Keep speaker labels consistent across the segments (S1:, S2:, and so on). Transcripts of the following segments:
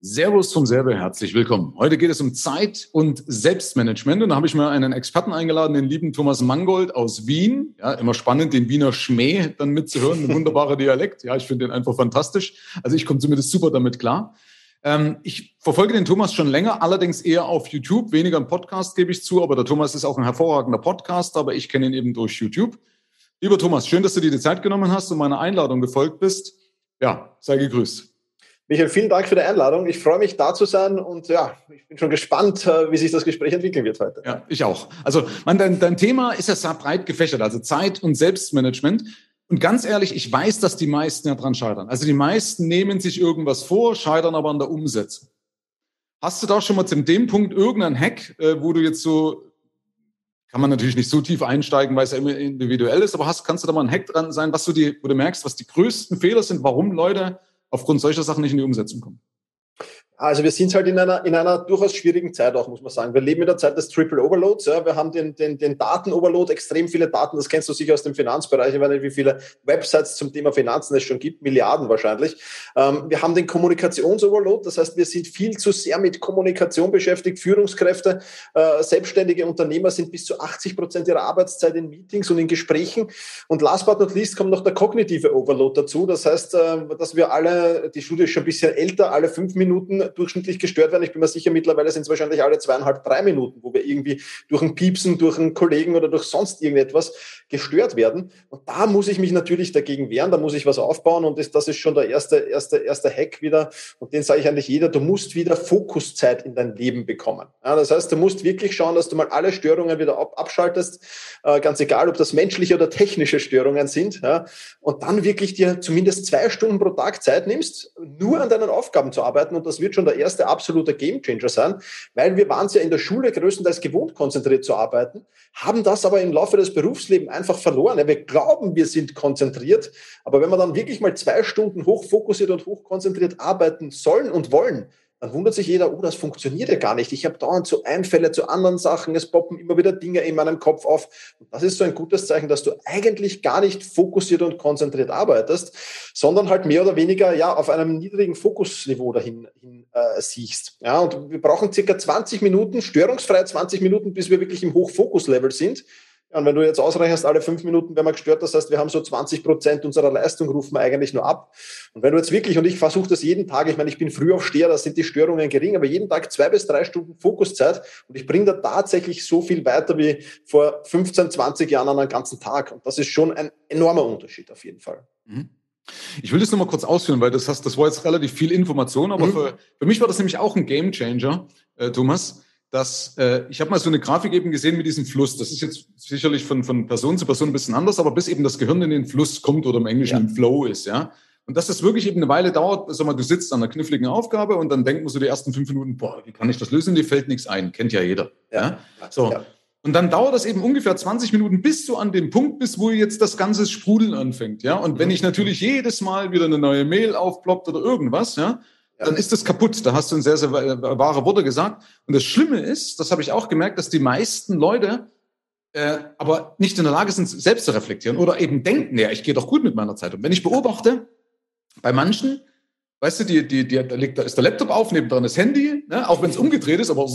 S1: Servus zum Serbe, herzlich willkommen. Heute geht es um Zeit und Selbstmanagement und da habe ich mal einen Experten eingeladen, den lieben Thomas Mangold aus Wien. Ja, immer spannend, den Wiener Schmäh dann mitzuhören, ein wunderbarer Dialekt. Ja, ich finde den einfach fantastisch. Also ich komme zumindest super damit klar. Ähm, ich verfolge den Thomas schon länger, allerdings eher auf YouTube, weniger im Podcast gebe ich zu, aber der Thomas ist auch ein hervorragender Podcaster, aber ich kenne ihn eben durch YouTube. Lieber Thomas, schön, dass du dir die Zeit genommen hast und meiner Einladung gefolgt bist. Ja, sei gegrüßt.
S2: Michael, vielen Dank für die Einladung. Ich freue mich, da zu sein und ja, ich bin schon gespannt, äh, wie sich das Gespräch entwickeln wird heute.
S1: Ja, ich auch. Also, man, dein, dein Thema ist ja sehr breit gefächert, also Zeit und Selbstmanagement. Und ganz ehrlich, ich weiß, dass die meisten ja dran scheitern. Also die meisten nehmen sich irgendwas vor, scheitern aber an der Umsetzung. Hast du da schon mal zu dem Punkt irgendeinen Hack, äh, wo du jetzt so, kann man natürlich nicht so tief einsteigen, weil es ja immer individuell ist, aber hast, kannst du da mal ein Hack dran sein, was du die, wo du merkst, was die größten Fehler sind, warum Leute aufgrund solcher Sachen nicht in die Umsetzung kommen?
S2: Also wir sind halt in einer, in einer durchaus schwierigen Zeit auch, muss man sagen. Wir leben in der Zeit des Triple Overloads. Ja. Wir haben den, den, den Daten-Overload, extrem viele Daten. Das kennst du sicher aus dem Finanzbereich. Ich weiß nicht, wie viele Websites zum Thema Finanzen es schon gibt. Milliarden wahrscheinlich. Ähm, wir haben den Kommunikations-Overload. Das heißt, wir sind viel zu sehr mit Kommunikation beschäftigt. Führungskräfte, äh, selbstständige Unternehmer sind bis zu 80 Prozent ihrer Arbeitszeit in Meetings und in Gesprächen. Und last but not least kommt noch der kognitive Overload dazu. Das heißt, äh, dass wir alle, die Studie ist schon ein bisschen älter, alle fünf Minuten durchschnittlich gestört werden. Ich bin mir sicher, mittlerweile sind es wahrscheinlich alle zweieinhalb, drei Minuten, wo wir irgendwie durch ein Piepsen, durch einen Kollegen oder durch sonst irgendetwas gestört werden. Und da muss ich mich natürlich dagegen wehren, da muss ich was aufbauen und das, das ist schon der erste, erste, erste Hack wieder. Und den sage ich eigentlich jeder, du musst wieder Fokuszeit in dein Leben bekommen. Ja, das heißt, du musst wirklich schauen, dass du mal alle Störungen wieder ab, abschaltest, äh, ganz egal, ob das menschliche oder technische Störungen sind. Ja, und dann wirklich dir zumindest zwei Stunden pro Tag Zeit nimmst, nur an deinen Aufgaben zu arbeiten. Und das wird schon der erste absolute Gamechanger sein, weil wir waren es ja in der Schule größtenteils gewohnt, konzentriert zu arbeiten, haben das aber im Laufe des Berufslebens einfach verloren. wir glauben, wir sind konzentriert, aber wenn wir dann wirklich mal zwei Stunden hochfokussiert und hochkonzentriert arbeiten sollen und wollen, dann wundert sich jeder, oh, das funktioniert ja gar nicht. Ich habe dauernd so Einfälle zu anderen Sachen, es poppen immer wieder Dinge in meinem Kopf auf. Und das ist so ein gutes Zeichen, dass du eigentlich gar nicht fokussiert und konzentriert arbeitest, sondern halt mehr oder weniger ja auf einem niedrigen Fokusniveau dahin hin, äh, siehst. Ja, und wir brauchen circa 20 Minuten, störungsfrei 20 Minuten, bis wir wirklich im Hochfokuslevel sind. Ja, und wenn du jetzt ausrechnest, alle fünf Minuten werden wir gestört, das heißt, wir haben so 20 Prozent unserer Leistung, rufen wir eigentlich nur ab. Und wenn du jetzt wirklich, und ich versuche das jeden Tag, ich meine, ich bin früh aufsteher, da sind die Störungen gering, aber jeden Tag zwei bis drei Stunden Fokuszeit und ich bringe da tatsächlich so viel weiter wie vor 15, 20 Jahren an einem ganzen Tag. Und das ist schon ein enormer Unterschied auf jeden Fall. Mhm.
S1: Ich will das nochmal kurz ausführen, weil das, hast, das war jetzt relativ viel Information, aber mhm. für, für mich war das nämlich auch ein Game Changer, äh, Thomas dass äh, ich habe mal so eine Grafik eben gesehen mit diesem Fluss. Das ist jetzt sicherlich von, von Person zu Person ein bisschen anders, aber bis eben das Gehirn in den Fluss kommt oder im Englischen ja. im Flow ist, ja. Und dass das wirklich eben eine Weile dauert, sag mal, du sitzt an einer kniffligen Aufgabe und dann denkt man so die ersten fünf Minuten, boah, wie kann ich das lösen? Dir fällt nichts ein, kennt ja jeder. Ja. ja? So. Ja. Und dann dauert das eben ungefähr 20 Minuten, bis du an dem Punkt bist, wo jetzt das ganze Sprudeln anfängt, ja. Und wenn mhm. ich natürlich jedes Mal wieder eine neue Mail aufploppt oder irgendwas, ja, dann ist das kaputt. Da hast du ein sehr, sehr wahre Worte gesagt. Und das Schlimme ist, das habe ich auch gemerkt, dass die meisten Leute äh, aber nicht in der Lage sind, selbst zu reflektieren oder eben denken, ja, ich gehe doch gut mit meiner Zeit um. Wenn ich beobachte, bei manchen, weißt du, die, die, die, da, liegt, da ist der Laptop auf, nebendran das Handy, ne, auch wenn es umgedreht ist, aber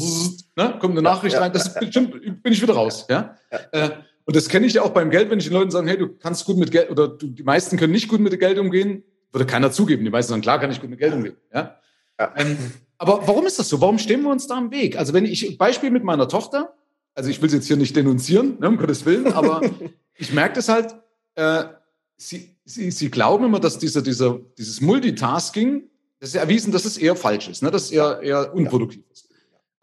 S1: ne, kommt eine Nachricht rein, das bestimmt, bin ich wieder raus. Ja? Äh, und das kenne ich ja auch beim Geld, wenn ich den Leuten sage, hey, du kannst gut mit Geld, oder du, die meisten können nicht gut mit Geld umgehen, würde keiner zugeben. Die meisten sagen, klar kann ich gut mit Geld umgehen. Ja? ja. Ähm, aber warum ist das so? Warum stehen wir uns da im Weg? Also wenn ich, Beispiel mit meiner Tochter, also ich will sie jetzt hier nicht denunzieren, ne, um Gottes Willen, aber ich merke das halt, äh, sie, sie, sie glauben immer, dass dieser, dieser, dieses Multitasking, das ist ja erwiesen, dass es eher falsch ist, ne, dass es eher, eher unproduktiv ist.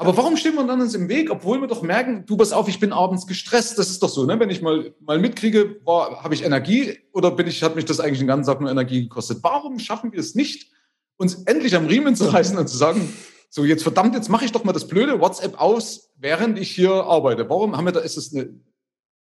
S1: Aber warum stehen wir dann uns im Weg, obwohl wir doch merken, du pass auf, ich bin abends gestresst. Das ist doch so, ne? Wenn ich mal, mal mitkriege, habe ich Energie oder bin ich, hat mich das eigentlich den ganzen Tag nur Energie gekostet? Warum schaffen wir es nicht, uns endlich am Riemen zu reißen und zu sagen, so jetzt verdammt, jetzt mache ich doch mal das blöde WhatsApp aus, während ich hier arbeite. Warum haben wir da, ist es eine,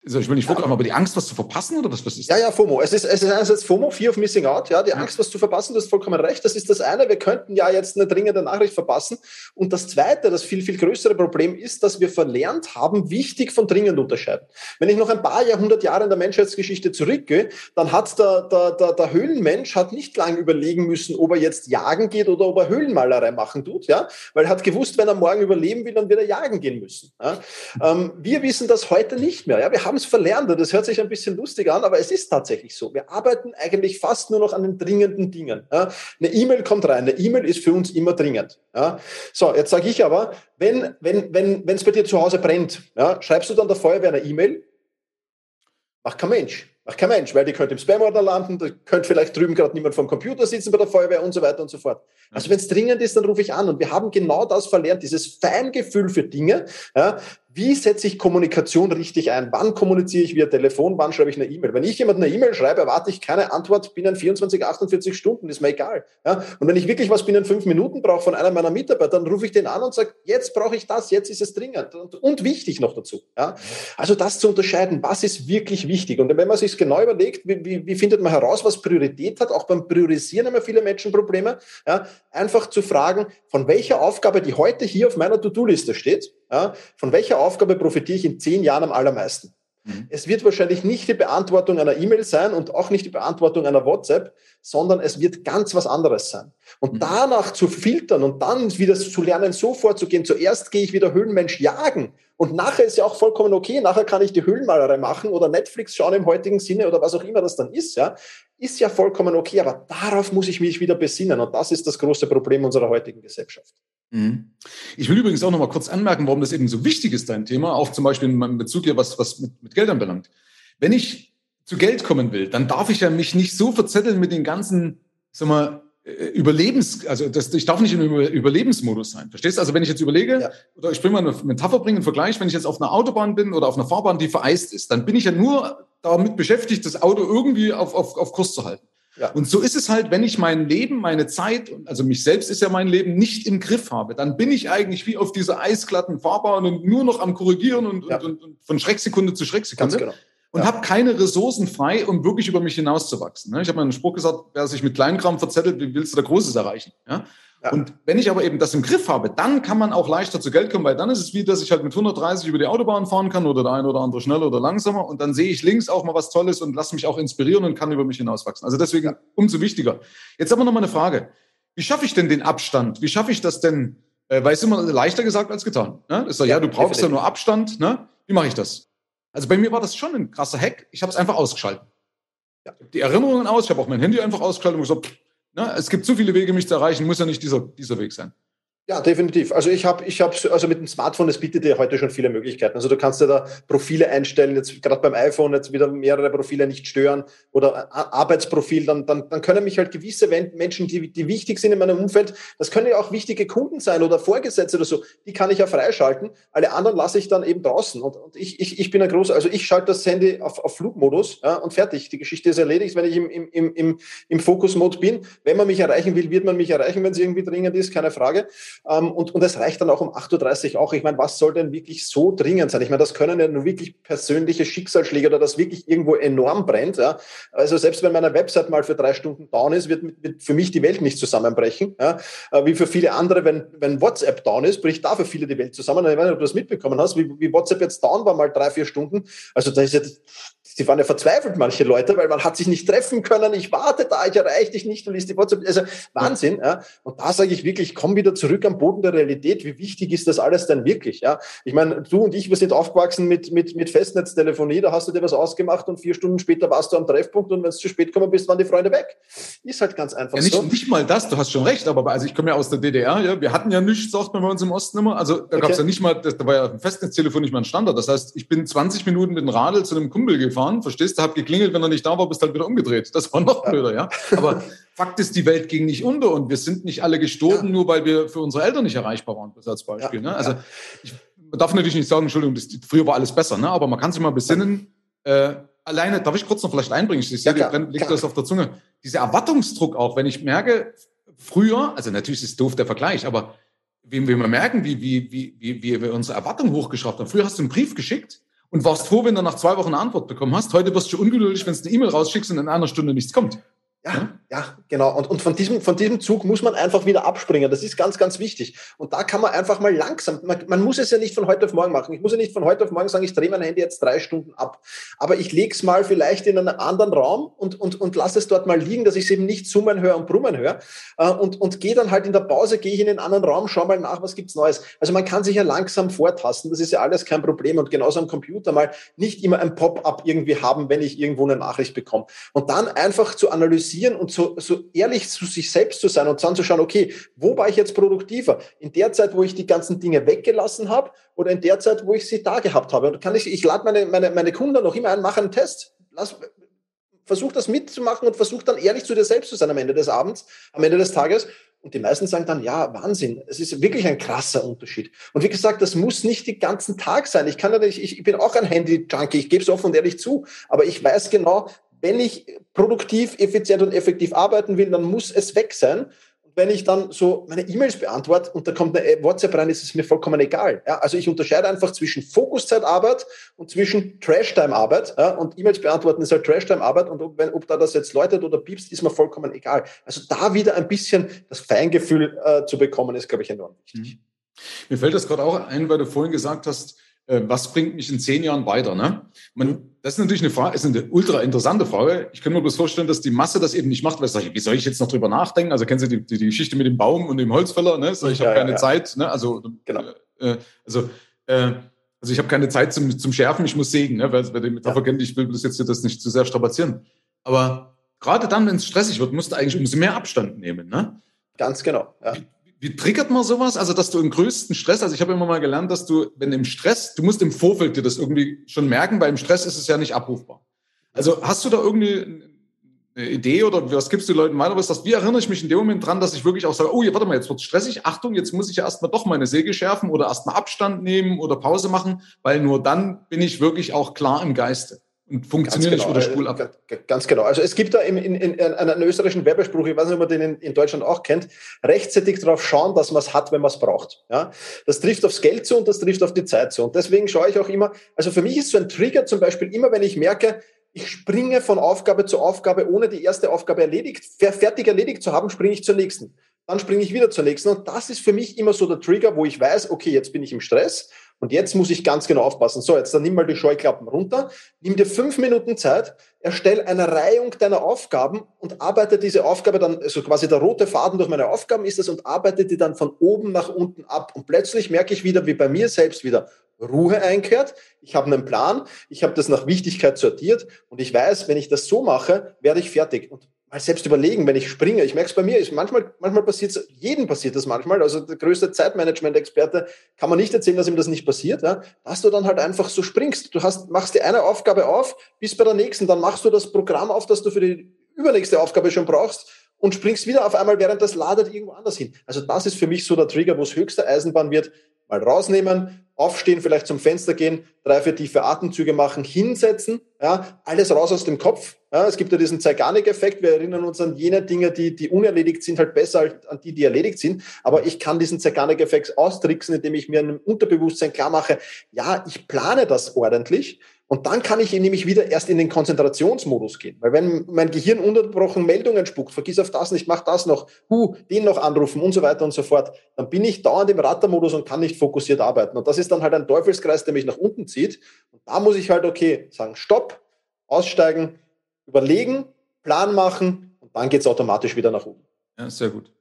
S1: also ich will nicht vorgreifen, aber die Angst, was zu verpassen oder was, was ist
S2: das? Ja, ja, FOMO. Es ist, es ist einerseits FOMO, Fear of Missing Out, ja, die Angst, was zu verpassen, das ist vollkommen recht. Das ist das eine. Wir könnten ja jetzt eine dringende Nachricht verpassen. Und das zweite, das viel, viel größere Problem ist, dass wir verlernt haben, wichtig von dringend unterscheiden. Wenn ich noch ein paar Jahrhundert Jahre in der Menschheitsgeschichte zurückgehe, dann hat der, der, der, der Höhlenmensch hat nicht lange überlegen müssen, ob er jetzt jagen geht oder ob er Höhlenmalerei machen tut, ja, weil er hat gewusst, wenn er morgen überleben will, dann wird er jagen gehen müssen. Ja. Ähm, wir wissen das heute nicht mehr. Ja. Wir haben es verlernt. Das hört sich ein bisschen lustig an, aber es ist tatsächlich so. Wir arbeiten eigentlich fast nur noch an den dringenden Dingen. Ja. Eine E-Mail kommt rein. Eine E-Mail ist für uns immer dringend. Ja. So, jetzt sage ich aber, wenn wenn wenn wenn es bei dir zu Hause brennt, ja, schreibst du dann der Feuerwehr eine E-Mail? Macht kein Mensch. Macht kein Mensch, weil die könnte im Spam-Ordner landen, da könnte vielleicht drüben gerade niemand vom Computer sitzen bei der Feuerwehr und so weiter und so fort. Also wenn es dringend ist, dann rufe ich an. Und wir haben genau das verlernt, dieses Feingefühl für Dinge. Ja, wie setze ich Kommunikation richtig ein? Wann kommuniziere ich via Telefon? Wann schreibe ich eine E-Mail? Wenn ich jemand eine E-Mail schreibe, erwarte ich keine Antwort binnen 24, 48 Stunden, ist mir egal. Ja? Und wenn ich wirklich was binnen fünf Minuten brauche von einem meiner Mitarbeiter, dann rufe ich den an und sage, jetzt brauche ich das, jetzt ist es dringend und, und wichtig noch dazu. Ja? Also das zu unterscheiden, was ist wirklich wichtig? Und wenn man sich genau überlegt, wie, wie, wie findet man heraus, was Priorität hat, auch beim Priorisieren haben ja viele Menschen Probleme, ja? einfach zu fragen, von welcher Aufgabe, die heute hier auf meiner To-Do-Liste steht, ja, von welcher Aufgabe profitiere ich in zehn Jahren am allermeisten? Mhm. Es wird wahrscheinlich nicht die Beantwortung einer E-Mail sein und auch nicht die Beantwortung einer WhatsApp, sondern es wird ganz was anderes sein. Und mhm. danach zu filtern und dann wieder zu lernen, so vorzugehen. Zuerst gehe ich wieder Höhlenmensch jagen und nachher ist ja auch vollkommen okay. Nachher kann ich die Höhlenmalerei machen oder Netflix schauen im heutigen Sinne oder was auch immer das dann ist. Ja, ist ja vollkommen okay. Aber darauf muss ich mich wieder besinnen und das ist das große Problem unserer heutigen Gesellschaft.
S1: Mhm. Ich will übrigens auch noch mal kurz anmerken, warum das eben so wichtig ist, dein Thema, auch zum Beispiel in Bezug hier, was, was mit, mit Geld anbelangt. Wenn ich zu Geld kommen will, dann darf ich ja mich nicht so verzetteln mit den ganzen, sag mal, äh, Überlebens, also das, ich darf nicht im Überlebensmodus sein. Verstehst du? Also wenn ich jetzt überlege, ja. oder ich bringe mal eine Metapher bringen, einen Vergleich, wenn ich jetzt auf einer Autobahn bin oder auf einer Fahrbahn, die vereist ist, dann bin ich ja nur damit beschäftigt, das Auto irgendwie auf, auf, auf Kurs zu halten. Ja. Und so ist es halt, wenn ich mein Leben, meine Zeit, also mich selbst ist ja mein Leben, nicht im Griff habe, dann bin ich eigentlich wie auf dieser eisglatten Fahrbahn und nur noch am Korrigieren und, ja. und, und von Schrecksekunde zu Schrecksekunde. Ganz genau. Und ja. habe keine Ressourcen frei, um wirklich über mich hinauszuwachsen. Ne? Ich habe mal einen Spruch gesagt, wer sich mit Kleinkram verzettelt, wie willst du da Großes erreichen? Ja? Ja. Und wenn ich aber eben das im Griff habe, dann kann man auch leichter zu Geld kommen, weil dann ist es wie, dass ich halt mit 130 über die Autobahn fahren kann oder der eine oder andere schneller oder langsamer und dann sehe ich links auch mal was Tolles und lasse mich auch inspirieren und kann über mich hinauswachsen. Also deswegen umso wichtiger. Jetzt aber noch mal eine Frage. Wie schaffe ich denn den Abstand? Wie schaffe ich das denn? Äh, weil es immer leichter gesagt als getan. Ne? Ist ja, ja, du brauchst definitiv. ja nur Abstand. Ne? Wie mache ich das? Also bei mir war das schon ein krasser Hack. Ich habe es einfach ausgeschaltet. Ja. Die Erinnerungen aus, ich habe auch mein Handy einfach ausgeschaltet und gesagt, Ne? Es gibt so viele Wege, mich zu erreichen, muss ja nicht dieser, dieser Weg sein.
S2: Ja, definitiv. Also ich habe, ich habe, also mit dem Smartphone, es bietet dir heute schon viele Möglichkeiten. Also du kannst dir da Profile einstellen, jetzt gerade beim iPhone jetzt wieder mehrere Profile nicht stören oder Arbeitsprofil, dann, dann, dann können mich halt gewisse Menschen, die, die wichtig sind in meinem Umfeld, das können ja auch wichtige Kunden sein oder Vorgesetzte oder so, die kann ich ja freischalten. Alle anderen lasse ich dann eben draußen. Und, und ich, ich, ich bin ein großer, also ich schalte das Handy auf, auf Flugmodus ja, und fertig. Die Geschichte ist erledigt, wenn ich im, im, im, im, im Fokus-Mode bin. Wenn man mich erreichen will, wird man mich erreichen, wenn es irgendwie dringend ist, keine Frage. Ähm, und, und es reicht dann auch um 8.30 Uhr auch. Ich meine, was soll denn wirklich so dringend sein? Ich meine, das können ja nur wirklich persönliche Schicksalsschläge oder das wirklich irgendwo enorm brennt. Ja. Also selbst wenn meine Website mal für drei Stunden down ist, wird, wird für mich die Welt nicht zusammenbrechen. Ja. Äh, wie für viele andere, wenn, wenn WhatsApp down ist, bricht da für viele die Welt zusammen. Ich weiß nicht, ob du das mitbekommen hast, wie, wie WhatsApp jetzt down war, mal drei, vier Stunden. Also da ist jetzt sie waren ja verzweifelt, manche Leute, weil man hat sich nicht treffen können. Ich warte da, ich erreiche dich nicht und liest die WhatsApp. Also Wahnsinn. Ja. Und da sage ich wirklich, komm wieder zurück am Boden der Realität. Wie wichtig ist das alles denn wirklich? Ja. Ich meine, du und ich, wir sind aufgewachsen mit, mit, mit Festnetztelefonie. Da hast du dir was ausgemacht und vier Stunden später warst du am Treffpunkt und wenn du zu spät gekommen bist, waren die Freunde weg. Ist halt ganz einfach
S1: ja, nicht, so. Nicht mal das, du hast schon recht, aber also ich komme ja aus der DDR. Ja. Wir hatten ja nichts, sagt man bei uns im Osten immer. Also da okay. gab es ja nicht mal, da war ja ein Festnetztelefon nicht mal ein Standard. Das heißt, ich bin 20 Minuten mit dem Radl zu einem Kumpel gefahren, verstehst du, hab geklingelt, wenn er nicht da war, bist halt wieder umgedreht. Das war noch blöder, ja. Aber Fakt ist, die Welt ging nicht unter und wir sind nicht alle gestorben, ja. nur weil wir für unsere Eltern nicht erreichbar waren, das als Beispiel. Ja. Ne? Also ich man darf natürlich nicht sagen, Entschuldigung, das, früher war alles besser, ne? aber man kann sich mal besinnen, äh, alleine, darf ich kurz noch vielleicht einbringen, ich sehe, ja, liegt das auf der Zunge, dieser Erwartungsdruck auch, wenn ich merke, früher, also natürlich ist es doof der Vergleich, aber wie, wie wir merken, wie, wie, wie, wie, wie wir unsere Erwartungen hochgeschraubt haben. Früher hast du einen Brief geschickt und warst froh, wenn du nach zwei Wochen eine Antwort bekommen hast. Heute wirst du ungeduldig, wenn du eine E-Mail rausschickst und in einer Stunde nichts kommt.
S2: Ja, ja, genau. Und, und von, diesem, von diesem Zug muss man einfach wieder abspringen. Das ist ganz, ganz wichtig. Und da kann man einfach mal langsam, man, man muss es ja nicht von heute auf morgen machen. Ich muss ja nicht von heute auf morgen sagen, ich drehe mein Handy jetzt drei Stunden ab. Aber ich lege es mal vielleicht in einen anderen Raum und, und, und lasse es dort mal liegen, dass ich es eben nicht summen höre und brummen höre. Äh, und, und gehe dann halt in der Pause, gehe ich in einen anderen Raum, schau mal nach, was gibt's Neues. Also man kann sich ja langsam vortasten. Das ist ja alles kein Problem. Und genauso am Computer mal nicht immer ein Pop-up irgendwie haben, wenn ich irgendwo eine Nachricht bekomme. Und dann einfach zu analysieren und zu, so ehrlich zu sich selbst zu sein und dann zu schauen, okay, wo war ich jetzt produktiver? In der Zeit, wo ich die ganzen Dinge weggelassen habe oder in der Zeit, wo ich sie da gehabt habe? Und kann ich, ich lade meine, meine, meine Kunden noch immer ein, mache einen Test. Lass, versuch das mitzumachen und versuch dann ehrlich zu dir selbst zu sein am Ende des Abends, am Ende des Tages. Und die meisten sagen dann, ja, Wahnsinn, es ist wirklich ein krasser Unterschied. Und wie gesagt, das muss nicht den ganzen Tag sein. Ich kann nicht, ich, ich bin auch ein Handy-Junkie, ich gebe es offen und ehrlich zu. Aber ich weiß genau, wenn ich produktiv, effizient und effektiv arbeiten will, dann muss es weg sein. Und wenn ich dann so meine E-Mails beantworte und da kommt eine WhatsApp rein, ist es mir vollkommen egal. Ja, also ich unterscheide einfach zwischen Fokuszeitarbeit und zwischen Trash-Time-Arbeit. Ja, und E-Mails beantworten ist halt Trash-Time-Arbeit und ob, wenn, ob da das jetzt läutet oder piepst, ist mir vollkommen egal. Also da wieder ein bisschen das Feingefühl äh, zu bekommen, ist, glaube ich, enorm wichtig. Mhm.
S1: Mir fällt das gerade auch ein, weil du vorhin gesagt hast, was bringt mich in zehn Jahren weiter? Ne? Man, das ist natürlich eine Frage, ist eine ultra interessante Frage. Ich kann mir bloß vorstellen, dass die Masse das eben nicht macht, weil ich, wie soll ich jetzt noch drüber nachdenken? Also kennen Sie die, die, die Geschichte mit dem Baum und dem Holzfäller? Ne? So, ich ja, habe keine ja, Zeit. Ne? Also, genau. Äh, also, äh, also ich habe keine Zeit zum, zum Schärfen, ich muss sägen, ne? weil, weil die Metapher kennt, ich will bloß jetzt das nicht zu sehr strapazieren. Aber gerade dann, wenn es stressig wird, musst du eigentlich umso mehr Abstand nehmen. Ne?
S2: Ganz genau. Ja.
S1: Wie, triggert man sowas? Also, dass du im größten Stress, also ich habe immer mal gelernt, dass du, wenn im Stress, du musst im Vorfeld dir das irgendwie schon merken, weil im Stress ist es ja nicht abrufbar. Also hast du da irgendwie eine Idee oder was gibst du den Leuten weiter? Was wie erinnere ich mich in dem Moment dran, dass ich wirklich auch sage, oh, warte mal, jetzt wird stressig, Achtung, jetzt muss ich ja erstmal doch meine Säge schärfen oder erstmal Abstand nehmen oder Pause machen, weil nur dann bin ich wirklich auch klar im Geiste und funktioniert genau. nicht oder spul ab.
S2: Ganz genau. Also es gibt da in, in, in einen österreichischen Werbespruch, ich weiß nicht, ob man den in, in Deutschland auch kennt, rechtzeitig darauf schauen, dass man es hat, wenn man es braucht. Ja? Das trifft aufs Geld zu und das trifft auf die Zeit zu. Und deswegen schaue ich auch immer, also für mich ist so ein Trigger zum Beispiel immer, wenn ich merke, ich springe von Aufgabe zu Aufgabe, ohne die erste Aufgabe erledigt, fertig erledigt zu haben, springe ich zur nächsten. Dann springe ich wieder zur nächsten. Und das ist für mich immer so der Trigger, wo ich weiß, okay, jetzt bin ich im Stress und jetzt muss ich ganz genau aufpassen. So, jetzt dann nimm mal die Scheuklappen runter, nimm dir fünf Minuten Zeit, erstell eine Reihung deiner Aufgaben und arbeite diese Aufgabe dann, also quasi der rote Faden durch meine Aufgaben ist es und arbeite die dann von oben nach unten ab. Und plötzlich merke ich wieder, wie bei mir selbst wieder Ruhe einkehrt. Ich habe einen Plan, ich habe das nach Wichtigkeit sortiert und ich weiß, wenn ich das so mache, werde ich fertig. Und mal selbst überlegen, wenn ich springe. Ich merke es bei mir, ist manchmal, manchmal passiert es, jedem passiert das manchmal. Also der größte Zeitmanagement-Experte kann man nicht erzählen, dass ihm das nicht passiert, ja? dass du dann halt einfach so springst. Du hast, machst dir eine Aufgabe auf, bis bei der nächsten, dann machst du das Programm auf, das du für die übernächste Aufgabe schon brauchst und springst wieder auf einmal, während das ladet irgendwo anders hin. Also das ist für mich so der Trigger, wo es höchste Eisenbahn wird. Mal rausnehmen, aufstehen, vielleicht zum Fenster gehen, drei, vier tiefe Atemzüge machen, hinsetzen, ja, alles raus aus dem Kopf. Ja, es gibt ja diesen Zeigarnik-Effekt. Wir erinnern uns an jene Dinge, die, die unerledigt sind, halt besser als an die, die erledigt sind. Aber ich kann diesen Zeigarnik-Effekt austricksen, indem ich mir in Unterbewusstsein klar mache, ja, ich plane das ordentlich und dann kann ich nämlich wieder erst in den Konzentrationsmodus gehen. Weil wenn mein Gehirn unterbrochen Meldungen spuckt, vergiss auf das nicht, mach das noch, hu, den noch anrufen und so weiter und so fort, dann bin ich dauernd im Rattermodus und kann nicht fokussiert arbeiten. Und das ist dann halt ein Teufelskreis, der mich nach unten zieht. Und da muss ich halt, okay, sagen, stopp, aussteigen, überlegen, Plan machen und dann geht's automatisch wieder nach oben.
S1: Ja, sehr gut.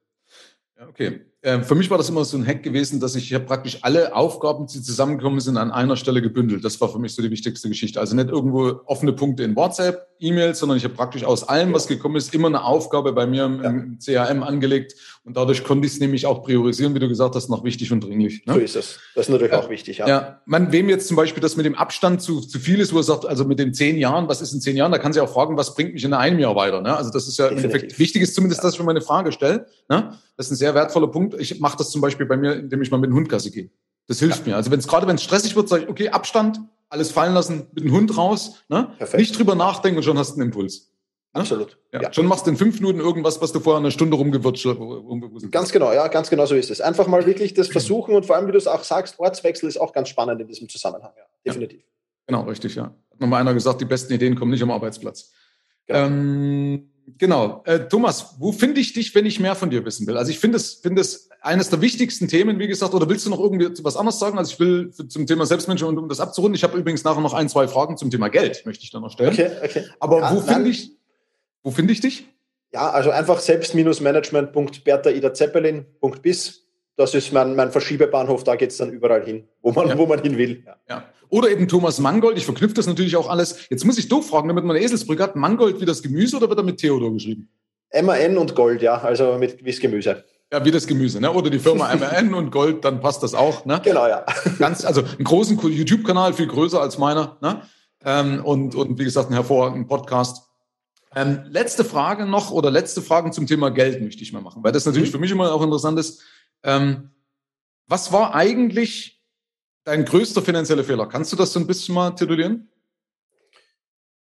S1: Ja, okay. Ähm, für mich war das immer so ein Hack gewesen, dass ich, habe praktisch alle Aufgaben, die zusammengekommen sind, an einer Stelle gebündelt. Das war für mich so die wichtigste Geschichte. Also nicht irgendwo offene Punkte in WhatsApp, E-Mails, sondern ich habe praktisch aus allem, was gekommen ist, immer eine Aufgabe bei mir im, im CRM angelegt. Und dadurch konnte ich es nämlich auch priorisieren, wie du gesagt hast, noch wichtig und dringlich.
S2: Ne? So ist es. Das ist natürlich ja. auch wichtig.
S1: Ja. ja, man, wem jetzt zum Beispiel das mit dem Abstand zu, zu viel ist, wo er sagt, also mit den zehn Jahren, was ist in zehn Jahren, da kann sie auch fragen, was bringt mich in einem Jahr weiter. Ne? Also das ist ja Definitiv. im Endeffekt wichtig ist zumindest, ja. dass ich mir meine Frage stelle. Ne? Das ist ein sehr wertvoller Punkt. Ich mache das zum Beispiel bei mir, indem ich mal mit dem Hund Gassi gehe. Das hilft ja. mir. Also wenn es gerade wenn es stressig wird, sage ich, okay, Abstand, alles fallen lassen, mit dem Hund raus, ne? nicht drüber nachdenken und schon hast du einen Impuls.
S2: Ne? Absolut.
S1: Ja. ja. Schon machst du in fünf Minuten irgendwas, was du vorher eine Stunde rumgewurscht
S2: Ganz genau, ja, ganz genau so ist es. Einfach mal wirklich das versuchen und vor allem, wie du es auch sagst, Ortswechsel ist auch ganz spannend in diesem Zusammenhang. Ja, definitiv.
S1: Genau, richtig, ja. Hat nochmal einer gesagt, die besten Ideen kommen nicht am Arbeitsplatz. Genau. Ähm, genau. Äh, Thomas, wo finde ich dich, wenn ich mehr von dir wissen will? Also ich finde es, finde es eines der wichtigsten Themen, wie gesagt, oder willst du noch irgendwie was anderes sagen? Also ich will zum Thema Selbstmanagement, um das abzurunden, ich habe übrigens nachher noch ein, zwei Fragen zum Thema Geld, möchte ich dann noch stellen. Okay, okay. Aber ja, wo finde ich, wo finde ich dich?
S2: Ja, also einfach selbst-management.bertha-ida-zeppelin.bis. Das ist mein, mein Verschiebebahnhof, da geht es dann überall hin, wo man, ja. wo man hin will.
S1: Ja. ja. Oder eben Thomas Mangold, ich verknüpfe das natürlich auch alles. Jetzt muss ich doof fragen, damit man eine Eselsbrücke hat. Mangold wie das Gemüse oder wird er mit Theodor geschrieben?
S2: MAN und Gold, ja, also mit wie das Gemüse.
S1: Ja, wie das Gemüse, ne? Oder die Firma MRN und Gold, dann passt das auch, ne?
S2: Genau, ja.
S1: Ganz, also einen großen YouTube-Kanal, viel größer als meiner, ne? Ähm, und, und wie gesagt, einen hervorragenden Podcast. Ähm, letzte Frage noch oder letzte Fragen zum Thema Geld möchte ich mal machen, weil das natürlich mhm. für mich immer auch interessant ist. Ähm, was war eigentlich dein größter finanzieller Fehler? Kannst du das so ein bisschen mal titulieren?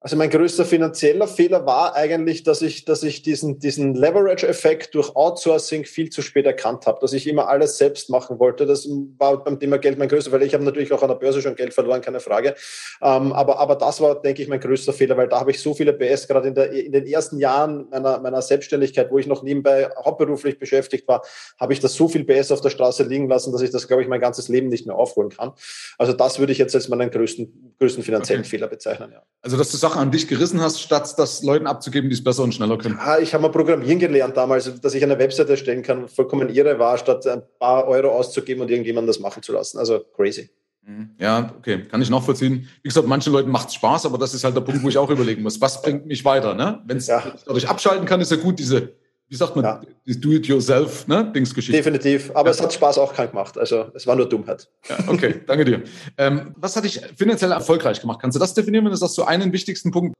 S2: Also mein größter finanzieller Fehler war eigentlich, dass ich, dass ich diesen, diesen Leverage-Effekt durch Outsourcing viel zu spät erkannt habe, dass ich immer alles selbst machen wollte. Das war beim Thema Geld mein größter, weil ich habe natürlich auch an der Börse schon Geld verloren, keine Frage. Ähm, aber, aber das war, denke ich, mein größter Fehler, weil da habe ich so viele PS, gerade in, der, in den ersten Jahren meiner, meiner Selbstständigkeit, wo ich noch nebenbei hauptberuflich beschäftigt war, habe ich das so viel PS auf der Straße liegen lassen, dass ich das, glaube ich, mein ganzes Leben nicht mehr aufholen kann. Also das würde ich jetzt als meinen größten, größten finanziellen okay. Fehler bezeichnen. Ja.
S1: Also dass du Sachen an dich gerissen hast, statt das Leuten abzugeben, die es besser und schneller können.
S2: Ja, ich habe mal Programmieren gelernt damals, dass ich eine Webseite erstellen kann, vollkommen irre war, statt ein paar Euro auszugeben und irgendjemandem das machen zu lassen. Also crazy.
S1: Mhm. Ja, okay, kann ich nachvollziehen. Wie gesagt, manchen Leuten macht es Spaß, aber das ist halt der Punkt, wo ich auch überlegen muss, was bringt mich weiter? Ne? Wenn es ja. dadurch abschalten kann, ist ja gut, diese wie sagt man, ja. die Do-it-yourself, ne? Dingsgeschichte.
S2: Definitiv. Aber ja. es hat Spaß auch kein gemacht. Also es war nur Dummheit.
S1: Ja, okay, danke dir. Ähm, was hat dich finanziell erfolgreich gemacht? Kannst du das definieren, wenn du sagst, so einen wichtigsten Punkt?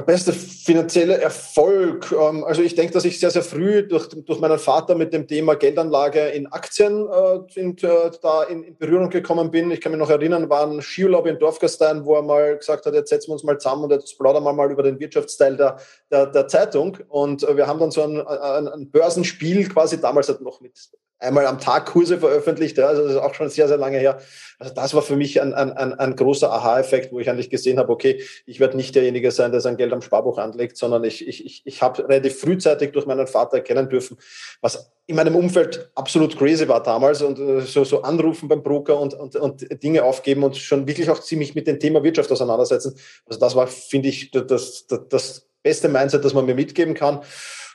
S2: Der beste finanzielle Erfolg. Ähm, also ich denke, dass ich sehr, sehr früh durch, durch meinen Vater mit dem Thema Geldanlage in Aktien äh, in, äh, da in, in, Berührung gekommen bin. Ich kann mich noch erinnern, war ein Skiurlaub in Dorfgastein, wo er mal gesagt hat, jetzt setzen wir uns mal zusammen und jetzt plaudern wir mal über den Wirtschaftsteil der, der, der Zeitung. Und äh, wir haben dann so ein, ein, ein Börsenspiel quasi damals halt noch mit einmal am Tag Kurse veröffentlicht. Ja, also das ist auch schon sehr, sehr lange her. Also das war für mich ein, ein, ein, großer Aha-Effekt, wo ich eigentlich gesehen habe, okay, ich werde nicht derjenige sein, der sein Geld am Sparbuch anlegt, sondern ich, ich, ich, ich habe relativ frühzeitig durch meinen Vater erkennen dürfen, was in meinem Umfeld absolut crazy war damals und äh, so, so anrufen beim Broker und, und, und Dinge aufgeben und schon wirklich auch ziemlich mit dem Thema Wirtschaft auseinandersetzen. Also das war, finde ich, das, das, das beste Mindset, das man mir mitgeben kann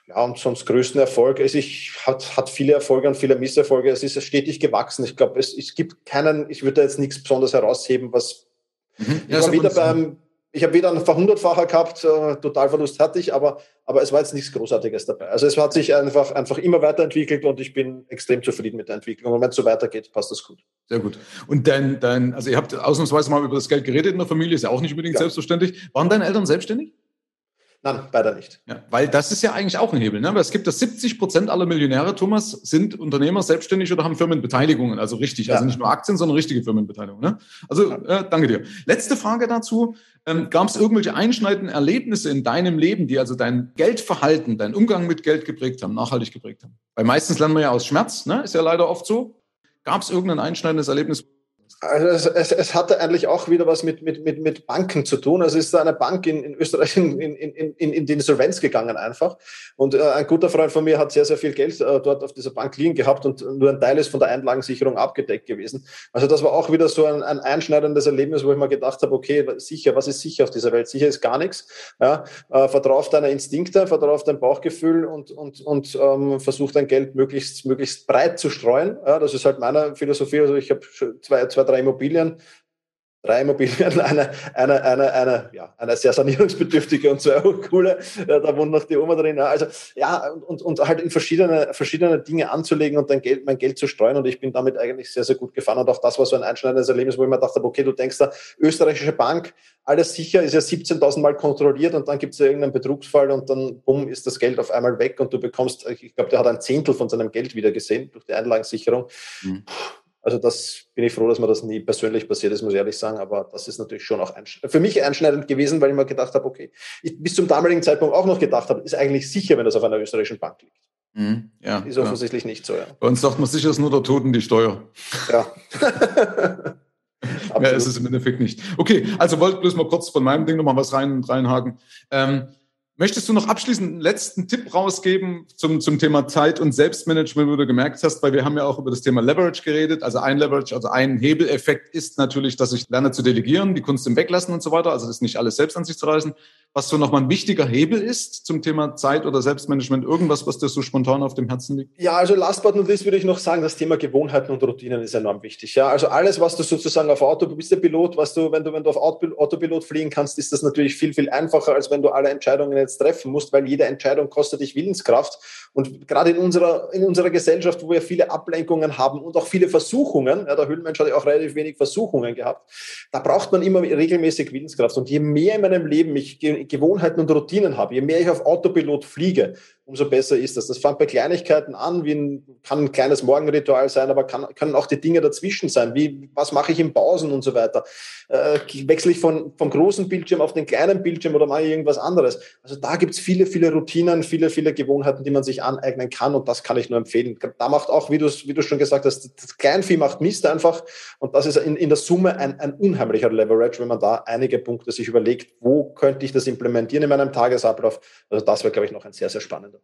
S2: ja, und sonst größten Erfolg. Es ich, hat, hat viele Erfolge und viele Misserfolge. Es ist stetig gewachsen. Ich glaube, es, es gibt keinen, ich würde jetzt nichts besonders herausheben, was mhm. ja, ich war wieder beim, ich habe wieder einen Verhundertfacher gehabt, äh, Totalverlust hatte ich, aber, aber es war jetzt nichts Großartiges dabei. Also es hat sich einfach, einfach immer weiterentwickelt und ich bin extrem zufrieden mit der Entwicklung. Und wenn es so weitergeht, passt das gut.
S1: Sehr gut. Und dein, dein, also ihr habt ausnahmsweise mal über das Geld geredet in der Familie, ist ja auch nicht unbedingt ja. selbstverständlich. Waren deine Eltern selbstständig?
S2: Nein, leider nicht.
S1: Ja, weil das ist ja eigentlich auch ein Hebel. Ne? Weil es gibt, dass 70 Prozent aller Millionäre, Thomas, sind Unternehmer, selbstständig oder haben Firmenbeteiligungen. Also richtig, also ja. also nicht nur Aktien, sondern richtige Firmenbeteiligungen. Ne? Also äh, danke dir. Letzte Frage dazu. Ähm, Gab es irgendwelche einschneidenden Erlebnisse in deinem Leben, die also dein Geldverhalten, dein Umgang mit Geld geprägt haben, nachhaltig geprägt haben? Weil meistens lernen wir ja aus Schmerz, ne? ist ja leider oft so. Gab es irgendein einschneidendes Erlebnis,
S2: also es, es, es, hatte eigentlich auch wieder was mit, mit, mit, mit Banken zu tun. Also ist eine Bank in, in Österreich in, in, in, in die Insolvenz gegangen einfach. Und äh, ein guter Freund von mir hat sehr, sehr viel Geld äh, dort auf dieser Bank liegen gehabt und nur ein Teil ist von der Einlagensicherung abgedeckt gewesen. Also das war auch wieder so ein, ein einschneidendes Erlebnis, wo ich mir gedacht habe, okay, sicher, was ist sicher auf dieser Welt? Sicher ist gar nichts. Ja, äh, vertrau auf deine Instinkte, vertrau auf dein Bauchgefühl und, und, und ähm, versuch dein Geld möglichst, möglichst breit zu streuen. Ja, das ist halt meine Philosophie. Also ich habe zwei, zwei, drei Immobilien, drei Immobilien, eine, eine, eine, eine, ja, eine sehr sanierungsbedürftige und zwei auch coole. Da wohnt noch die Oma drin. Also ja, und, und halt in verschiedene, verschiedene Dinge anzulegen und dein Geld, mein Geld zu streuen. Und ich bin damit eigentlich sehr, sehr gut gefahren. Und auch das war so ein einschneidendes Erlebnis, wo ich mir dachte, okay, du denkst da, österreichische Bank, alles sicher, ist ja 17.000 Mal kontrolliert und dann gibt es ja irgendeinen Betrugsfall und dann, bumm, ist das Geld auf einmal weg und du bekommst, ich glaube, der hat ein Zehntel von seinem Geld wieder gesehen durch die Einlagensicherung. Mhm also das bin ich froh, dass mir das nie persönlich passiert ist, muss ich ehrlich sagen. Aber das ist natürlich schon auch für mich einschneidend gewesen, weil ich mir gedacht habe, okay, ich bis zum damaligen Zeitpunkt auch noch gedacht habe, ist eigentlich sicher, wenn das auf einer österreichischen Bank liegt. Mhm, ja, ist offensichtlich ja. nicht so, ja.
S1: Bei uns sagt man sicher, ist nur der Toten die Steuer.
S2: Ja.
S1: Ja, ist es im Endeffekt nicht. Okay, also wollte bloß mal kurz von meinem Ding nochmal was rein, reinhaken. Ähm, Möchtest du noch abschließend einen letzten Tipp rausgeben zum, zum Thema Zeit und Selbstmanagement, wo du gemerkt hast, weil wir haben ja auch über das Thema Leverage geredet. Also ein Leverage, also ein Hebeleffekt ist natürlich, dass ich lerne zu delegieren, die Kunst im Weglassen und so weiter. Also das nicht alles selbst an sich zu reißen. Was so nochmal ein wichtiger Hebel ist zum Thema Zeit oder Selbstmanagement, irgendwas, was dir so spontan auf dem Herzen liegt?
S2: Ja, also last but not least würde ich noch sagen, das Thema Gewohnheiten und Routinen ist enorm wichtig. Ja, also alles, was du sozusagen auf Auto, du bist der Pilot, was du, wenn du, wenn du auf Autopilot fliegen kannst, ist das natürlich viel, viel einfacher, als wenn du alle Entscheidungen jetzt treffen musst, weil jede Entscheidung kostet dich Willenskraft. Und gerade in unserer, in unserer Gesellschaft, wo wir viele Ablenkungen haben und auch viele Versuchungen, ja, der Höhlenmensch hat ja auch relativ wenig Versuchungen gehabt, da braucht man immer regelmäßig Willenskraft. Und je mehr in meinem Leben ich Gewohnheiten und Routinen habe, je mehr ich auf Autopilot fliege, umso besser ist das. Das fängt bei Kleinigkeiten an, wie ein, kann ein kleines Morgenritual sein, aber kann, können auch die Dinge dazwischen sein, wie was mache ich in Pausen und so weiter. Äh, wechsle ich von, vom großen Bildschirm auf den kleinen Bildschirm oder mache ich irgendwas anderes. Also da gibt es viele, viele Routinen, viele, viele Gewohnheiten, die man sich aneignen kann und das kann ich nur empfehlen. Da macht auch, wie du wie du schon gesagt hast, das Kleinvieh macht Mist einfach und das ist in, in der Summe ein, ein unheimlicher Leverage, wenn man da einige Punkte sich überlegt, wo könnte ich das implementieren in meinem Tagesablauf. Also das wäre, glaube ich, noch ein sehr, sehr spannender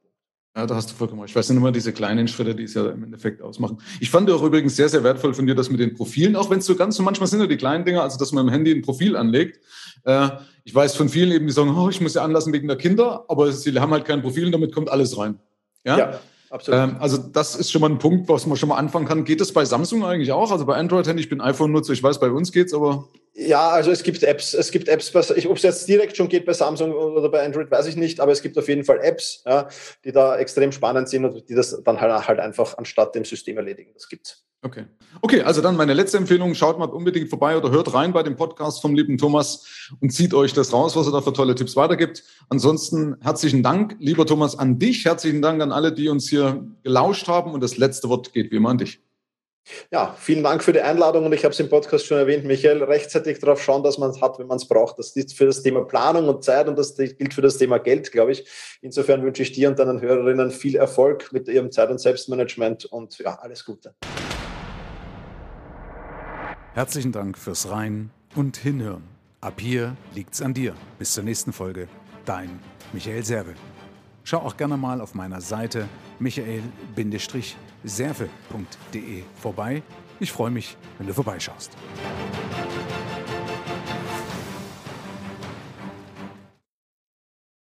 S1: ja, da hast du vollkommen recht. Ich weiß nicht immer diese kleinen Schritte, die es ja im Endeffekt ausmachen. Ich fand auch übrigens sehr, sehr wertvoll von dir, das mit den Profilen, auch wenn es so ganz so manchmal sind nur die kleinen Dinger, also dass man im Handy ein Profil anlegt. Äh, ich weiß von vielen eben, die sagen, oh, ich muss ja anlassen wegen der Kinder, aber sie haben halt kein Profil und damit kommt alles rein. Ja. ja. Absolut. Ähm, also das ist schon mal ein Punkt, was man schon mal anfangen kann. Geht das bei Samsung eigentlich auch? Also bei Android-Handy, ich bin iPhone-Nutzer, ich weiß, bei uns geht's, aber
S2: ja, also es gibt Apps, es gibt Apps, ob es jetzt direkt schon geht bei Samsung oder bei Android, weiß ich nicht, aber es gibt auf jeden Fall Apps, ja, die da extrem spannend sind und die das dann halt, halt einfach anstatt dem System erledigen. Das gibt's.
S1: Okay. Okay, also dann meine letzte Empfehlung, schaut mal unbedingt vorbei oder hört rein bei dem Podcast vom lieben Thomas und zieht euch das raus, was er da für tolle Tipps weitergibt. Ansonsten herzlichen Dank, lieber Thomas, an dich. Herzlichen Dank an alle, die uns hier gelauscht haben und das letzte Wort geht wie immer an dich.
S2: Ja, vielen Dank für die Einladung und ich habe es im Podcast schon erwähnt, Michael, rechtzeitig darauf schauen, dass man es hat, wenn man es braucht. Das gilt für das Thema Planung und Zeit und das gilt für das Thema Geld, glaube ich. Insofern wünsche ich dir und deinen Hörerinnen viel Erfolg mit ihrem Zeit- und Selbstmanagement und ja, alles Gute.
S3: Herzlichen Dank fürs Rein und Hinhören. Ab hier liegt's an dir. Bis zur nächsten Folge. Dein Michael Serve. Schau auch gerne mal auf meiner Seite michael-serve.de vorbei. Ich freue mich, wenn du vorbeischaust.